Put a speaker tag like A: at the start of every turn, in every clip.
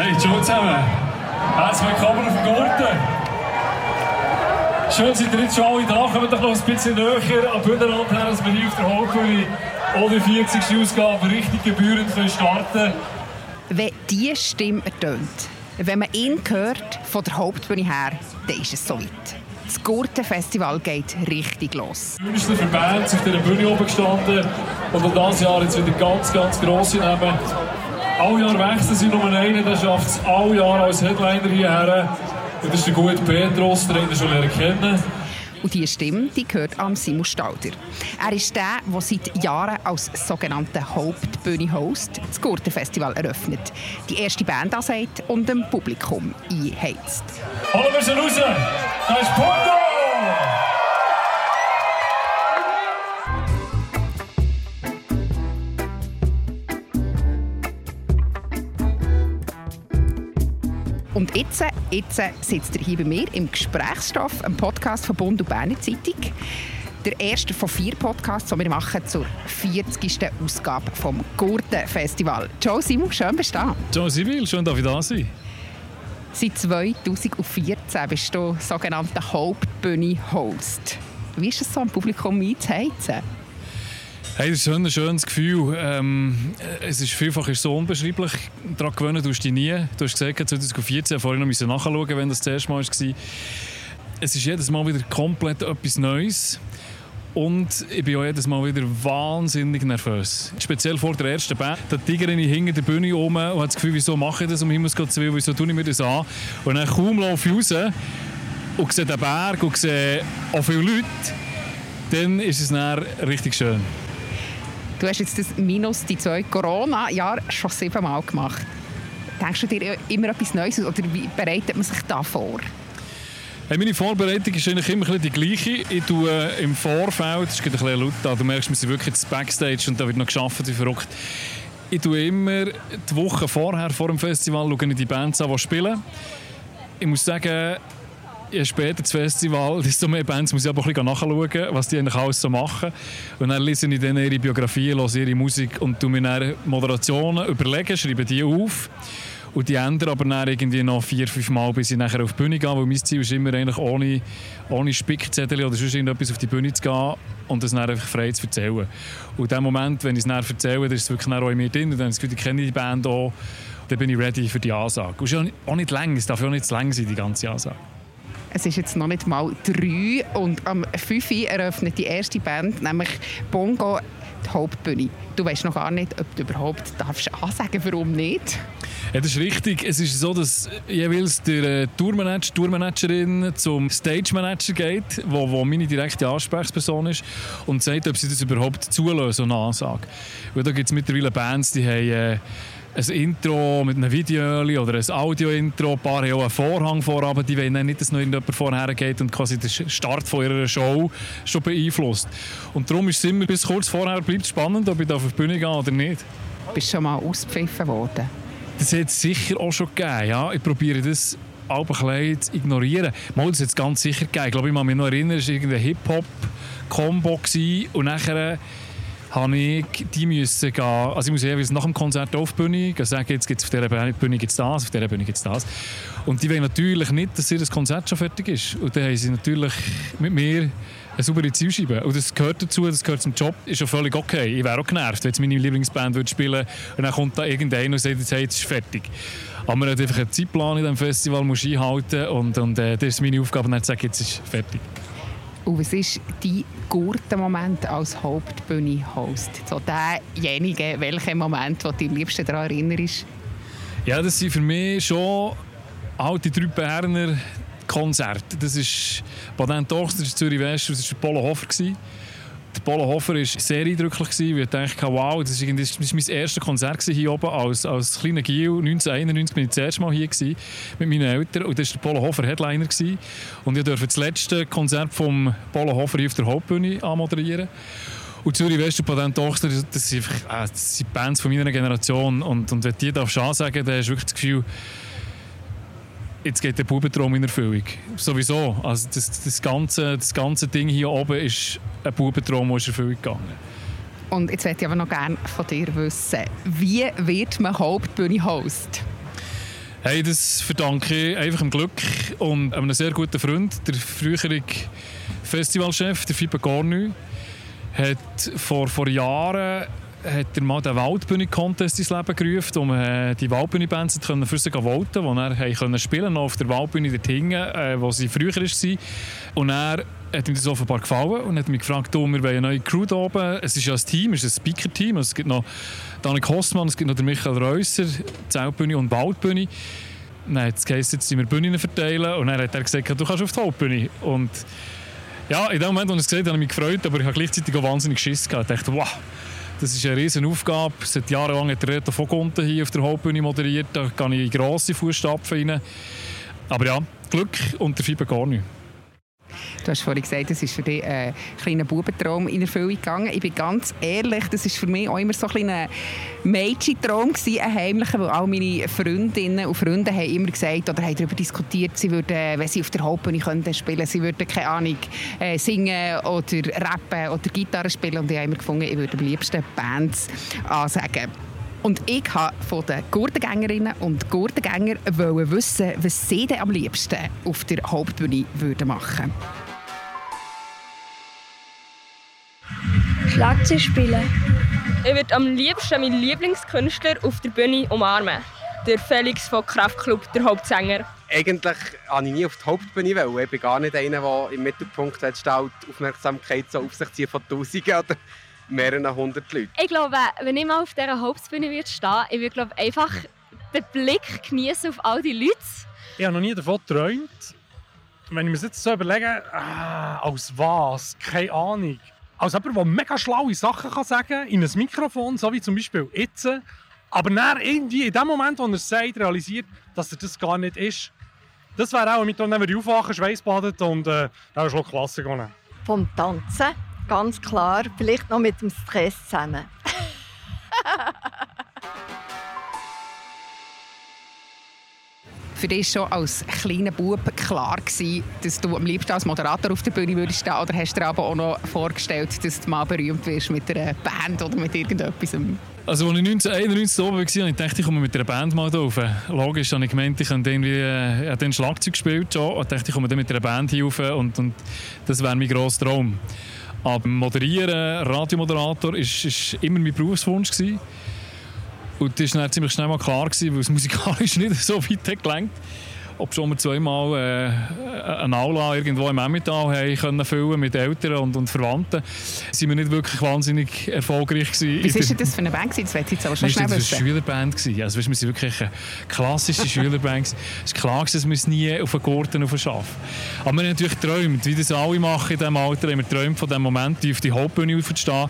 A: Hey, ciao zusammen. Herzlich willkommen auf dem Gurten. Schön, seid ihr jetzt schon alle da. Kommt doch noch ein bisschen näher am Bühnenrand her, dass wir hier auf der Hauptbühne ohne 40. Ausgabe richtig gebührend starten können.
B: Wenn diese Stimme ertönt, wenn man ihn hört von der Hauptbühne her, dann ist es soweit. Das Gurtenfestival geht richtig los.
A: Schönste für Bands auf dieser Bühne oben gestanden und auch dieses Jahr jetzt wieder ganz, ganz grosse Namen. Alle Jahre wechseln sie nur einen, der schafft es alle Jahre als Headliner hierher. Und das ist der gute Petros, den ihr schon lernen kennen.
B: Und diese Stimme die gehört am Simon Stauder. Er ist der, der seit Jahren als sogenannter Hauptbühne-Host das Gurtenfestival eröffnet, die erste Band ansagt und dem Publikum einheizt.
A: Hallo, wir sind raus! Das ist Pongo!
B: Und jetzt, jetzt sitzt er hier bei mir im Gesprächsstoff, einem Podcast von Bund und Berner Zeitung. Der erste von vier Podcasts, die wir machen zur 40. Ausgabe vom Gurten-Festival. Joe Simon, schön bist du da.
A: Joe Sibyl, schön, dass ich da sein.
B: Seit 2014 bist du sogenannter Hauptbühne-Host. Wie ist es so, am Publikum einzuheizen?
A: Hey, das ist ein schönes Gefühl. Ähm, es ist vielfach ist so unbeschreiblich. Daran gewöhnen tust du dich nie. Du hast gesagt, 2014, vorhin noch nachschauen, wenn das das erste Mal war. Es ist jedes Mal wieder komplett etwas Neues. Und ich bin auch jedes Mal wieder wahnsinnig nervös. Speziell vor der ersten Band. Da tigere ich hinter der Bühne um und habe das Gefühl, wieso mache ich das um Himmels Gottes Willen, wieso tue ich mir das an? Und dann kaum laufe ich raus und sehe den Berg und sehe auch viele Leute, dann ist es dann richtig schön.
B: Du hast jetzt das minus die zwei Corona-Jahre schon siebenmal gemacht. Denkst du dir immer etwas Neues oder wie bereitet man sich da vor?
A: Hey, meine Vorbereitung ist eigentlich immer die gleiche. Ich tue äh, im Vorfeld, es ist ein bisschen laut du merkst, wir sind wirklich jetzt Backstage und da wird noch geschafft wie verrückt. Ich tue immer die Woche vorher, vor dem Festival, schaue ich die Bands an, die spielen. Ich muss sagen, je später das Festival, desto mehr Bands muss ich aber ein nachschauen, was die eigentlich alles so machen. Und dann lese ich dann ihre Biografien, höre ihre Musik und tue mir dann Moderationen überlegen, schreibe die auf. Und die ändern aber dann irgendwie noch vier, fünf Mal, bis ich nachher auf die Bühne gehe, weil mein Ziel ist immer eigentlich ohne, ohne Spickzettel oder sonst irgendetwas auf die Bühne zu gehen und das dann einfach frei zu erzählen. Und in dem Moment, wenn ich es dann erzähle, dann ist es wirklich auch in mir drin und dann ist ich kenne die Band auch, dann bin ich ready für die Ansage. Und es ist auch nicht lang, es darf auch nicht zu lang sein, die ganze Ansage.
B: Es ist jetzt noch nicht mal drei und am 5 Uhr eröffnet die erste Band, nämlich Bongo, die Hauptbühne. Du weißt noch gar nicht, ob du überhaupt darfst ansagen warum nicht.
A: Ja, das ist richtig. Es ist so, dass jeweils der äh, Tourmanager, Tourmanagerin zum Stage Manager geht, wo, wo meine direkte Ansprechperson ist und sagt, ob sie das überhaupt zulassen, so eine Ansage. Weil da gibt es mittlerweile Bands, die haben... Äh, ein Intro mit einem Video oder ein Audio-Intro. Ein paar haben auch einen Vorhang vorab. Die wollen nicht, dass noch irgendjemand vorher geht und quasi den Start von ihrer Show schon beeinflusst. Und darum ist es immer bis kurz vorher bleibt spannend, ob ich auf die Bühne gehe oder nicht.
B: Bist du schon mal ausgepfiffen worden?
A: Das hat es sicher auch schon gegeben. Ja. Ich probiere das auch ein zu ignorieren. Mal, das hat es ganz sicher gegeben. Ich glaube, ich kann mich noch erinnern, es war irgendein Hip-Hop-Kombo und nachher habe ich die müssen gehen, also ich muss jeweils nach dem Konzert auf die Bühne gehen, sagen, jetzt gibt es auf dieser Bühne gibt's das, auf dieser Bühne es das. Und die wollen natürlich nicht, dass ihr das Konzert schon fertig ist. Und dann haben sie natürlich mit mir eine saubere Zielscheibe. Und das gehört dazu, das gehört zum Job, ist ja völlig okay. Ich wäre auch genervt, wenn jetzt meine Lieblingsband würde spielen und dann kommt da irgendeiner und sagt, jetzt, hey, jetzt ist fertig. Aber man hat einfach einen Zeitplan in diesem Festival, muss einhalten und, und äh, das ist meine Aufgabe, und dann zu sagen, jetzt ist fertig.
B: Und was ist dein guten Moment als Hauptbühne-Host? So derjenige, welcher Moment, den du am liebsten daran erinnerst?
A: Ja, das sind für mich schon alte drei Berner Konzerte. Das ist Baden Tochter, Zürich West, das war Polo Hofer. Der Polo Hofer war sehr eindrücklich, weil ich dachte, wow, das war, mein erstes Konzert hier oben als, als kleiner Gil. 1991 war ich das erste Mal hier mit meinen Eltern und das war der Polo Hofer Headliner. Und ich durfte das letzte Konzert vom Polo Hofer hier auf der Hauptbühne anmoderieren. Und Zürich West und Patent Tochter, das sind, äh, das sind Bands von meiner Generation. Und, und wenn die darfst ansagen, dann du wirklich das Gefühl, jetzt geht der Bubentraum in Erfüllung. Sowieso. Also das, das, ganze, das ganze Ding hier oben ist ein Bubentraum, der in Erfüllung gegangen.
B: Und jetzt möchte ich aber noch gerne von dir wissen, wie wird man Hauptbühne-Host?
A: Hey, das verdanke ich einfach dem Glück und einem sehr guten Freund, der frühere Festivalchef, der Fippe Gornü, hat vor, vor Jahren hat er mal den Waldbühne-Contest ins Leben gerufen, um äh, die Waldbühne-Bands für sie voten wo er können spielen auf der Waldbühne dort hinten, äh, wo sie früher war. Und er hat ihm das offenbar gefallen und hat mich gefragt, oh, wir wollen eine neue Crew hier oben. Es ist ja ein Team, es ist ein Speaker-Team. Es gibt noch Danik Hossmann, es gibt noch Michael Reusser, Zeltbühne und Waldbühne. Dann hat es geheißen, jetzt wir Bühnen verteilen und dann hat er gesagt, du kannst auf die Hauptbühne. Und ja, in dem Moment, als ich es gesehen habe, habe ich mich gefreut, aber ich habe gleichzeitig auch wahnsinnig Schiss gehabt. Ich dachte, wow, das ist eine riesen Aufgabe. Seit Jahren hat Reto Vogunten hier auf der Hauptbühne moderiert. Da gehe ich in grosse Fußstapfen rein. Aber ja, Glück und der Fiber gar nicht.
B: Du hast vorhin gesagt, das ist für dich ein kleiner Bubentraum in Erfüllung gegangen. Ich bin ganz ehrlich, das ist für mich auch immer so ein kleiner Mädchentraum gewesen, ein heimlicher, weil all meine Freundinnen und Freunde haben immer gesagt oder haben darüber diskutiert, sie würden, wenn sie auf der Hauptbühne könnten sie würden keine Ahnung äh, singen oder rappen oder Gitarre spielen und ich habe immer gefunden, ich würde am liebsten Bands ansagen. Und ich wollte von den Gurtengängerinnen und Gurtengängern wissen, was sie am liebsten auf der Hauptbühne würden
C: Schlagzeug spielen.
D: Ich würde am liebsten meinen Lieblingskünstler auf der Bühne umarmen. Der Felix von Kraftklub, der Hauptsänger.
E: Eigentlich wollte ich nie auf die Hauptbühne. Weil. Ich bin gar nicht einer, der im Mittelpunkt steht, die Aufmerksamkeit so auf sich zieht von Tausenden oder mehreren hundert Leuten.
C: Ich glaube, wenn ich mal auf dieser Hauptbühne würde stehen ich würde glaube, einfach den Blick genießen auf all die Leute.
F: Ich habe noch nie davon geträumt. Wenn ich mir jetzt so überlege, ah, als was? Keine Ahnung. Als jemand, der mega schlaue Sachen kann sagen kann, in ein Mikrofon, so wie zum Beispiel jetzt. Aber dann irgendwie in dem Moment, wo er es sagt, realisiert, dass er das gar nicht ist. Das wäre auch mit, wenn wir aufwachen, schweißbadet und äh, dann schon Klasse gewonnen.
G: Vom Tanzen ganz klar. Vielleicht noch mit dem Stress zusammen.
B: Für dich schon als kleiner Bub klar gewesen, dass du am liebsten als Moderator auf der Bühne würdest stehen oder hast du dir aber auch noch vorgestellt, dass du mal berühmt wirst mit einer Band oder mit irgendetwas?
A: Also als ich 1991 oben war, ich dachte ich, komme mit einer Band mal rauf. Logisch, ich gemeint, ich habe äh, den Schlagzeug gespielt schon und dachte, ich komme dann mit einer Band hier rauf und, und das wäre mein grosser Traum. Aber Moderieren, Radiomoderator, war immer mein Berufswunsch. Gewesen. Und das war dann ziemlich schnell mal klar, gewesen, weil es musikalisch nicht so weit hat gelangt ob schon wir zweimal äh, eine Aula irgendwo im Emmental haben können füllen mit Eltern und, und Verwandten, sind wir nicht wirklich wahnsinnig erfolgreich gewesen.
B: Was war das für eine Band? Das wollte ich jetzt aber schon schnell
A: wissen. Das war eine Schülerband. Gewesen. Also, weißt, wir sind wirklich eine klassische Schülerband. Es ist klar, dass wir es nie auf den Gurten schaffen. Aber wir haben natürlich geträumt, wie das alle machen in diesem Alter, haben wir geträumt von dem Moment, auf die Hauptbühne aufzustehen.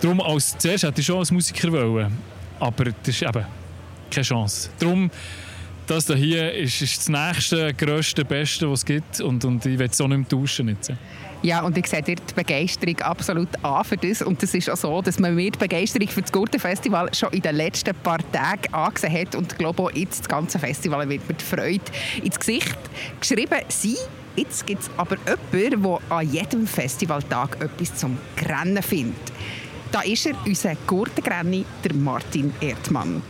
A: Darum, als zuerst hätte ich schon als Musiker wollen. Aber das ist eben keine Chance. Darum das hier ist, ist das nächste, grösste, beste, was es gibt. Und, und ich will es auch nicht mehr tauschen. Jetzt.
B: Ja, und ich sehe dir die Begeisterung absolut an für das. Und es ist auch so, dass man mir die Begeisterung für das Gurtenfestival schon in den letzten paar Tagen angesehen hat. Und ich glaube auch jetzt, das ganze Festival wird mit Freude ins Gesicht geschrieben sein. Jetzt gibt es aber jemanden, der an jedem Festivaltag etwas zum Grennen findet. Da ist er, unser Gurtengrenni, der Martin Erdmann.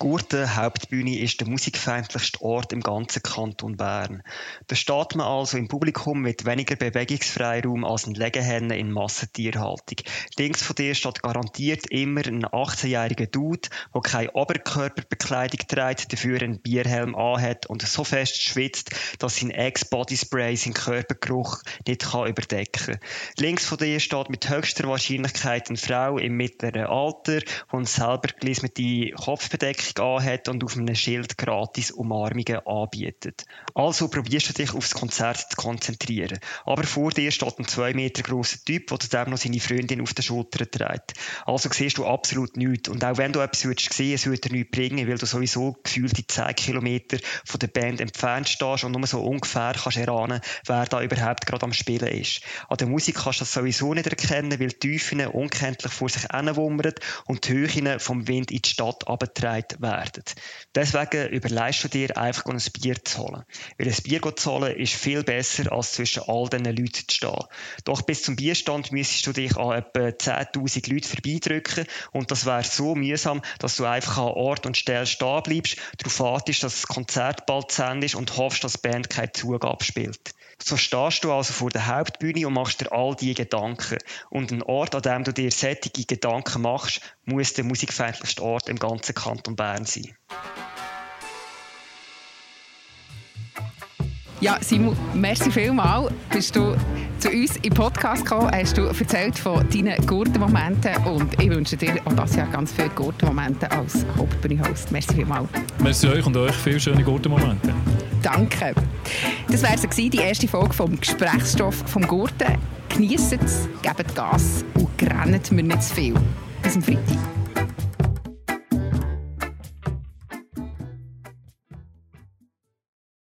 H: Gurten Hauptbühne ist der musikfeindlichste Ort im ganzen Kanton Bern. Da steht man also im Publikum mit weniger Bewegungsfreiraum als ein Legehennen in Massentierhaltung. Links von dir steht garantiert immer ein 18-jähriger Dude, der keine Oberkörperbekleidung trägt, dafür einen Bierhelm anhat und so fest schwitzt, dass sein Ex-Bodyspray seinen Körpergeruch nicht kann überdecken kann. Links von dir steht mit höchster Wahrscheinlichkeit eine Frau im mittleren Alter, die selber die Kopfbedeckung Maske anhat und auf einem Schild gratis Umarmungen anbietet. Also probierst du dich aufs Konzert zu konzentrieren. Aber vor dir steht ein zwei Meter grosser Typ, der zudem noch seine Freundin auf der Schulter trägt. Also siehst du absolut nichts. Und auch wenn du etwas würdest sehen, es würde dir nichts bringen, weil du sowieso gefühlte 10 Kilometer von der Band entfernt stehst und nur so ungefähr kannst erahnen, wer da überhaupt gerade am Spielen ist. An der Musik kannst du das sowieso nicht erkennen, weil die Tiefen unkenntlich vor sich hinwummern und die Höhen vom Wind in die Stadt abtreibt werden. Deswegen überlegst du dir einfach ein Bier zu holen. Weil ein Bier zu holen ist viel besser, als zwischen all diesen Leuten zu stehen. Doch bis zum Bierstand müsstest du dich an etwa 10'000 Leute vorbeidrücken und das wäre so mühsam, dass du einfach an Ort und Stelle stehen bleibst, darauf wartest, dass das Konzert bald zu Ende ist und hoffst, dass die Band keine Zugabe spielt. So stehst du also vor der Hauptbühne und machst dir all diese Gedanken. Und ein Ort, an dem du dir solche Gedanken machst, muss der musikfeindlichste Ort im ganzen Kanton Bern sein.
B: Ja, Simon, merci vielmals. Bist du zu uns im Podcast gekommen, hast du erzählt von deinen Gurtenmomenten und ich wünsche dir auch das Jahr ganz viele Gurtenmomente als Hauptbühne-Host. Merci vielmals.
A: Merci euch und euch viele schöne Gurtenmomente.
B: Danke. Das war die erste Folge vom Gesprächsstoff vom Gurten. Genießt es, gebt Gas und grennt mir nicht zu viel. Bis zum Freitag.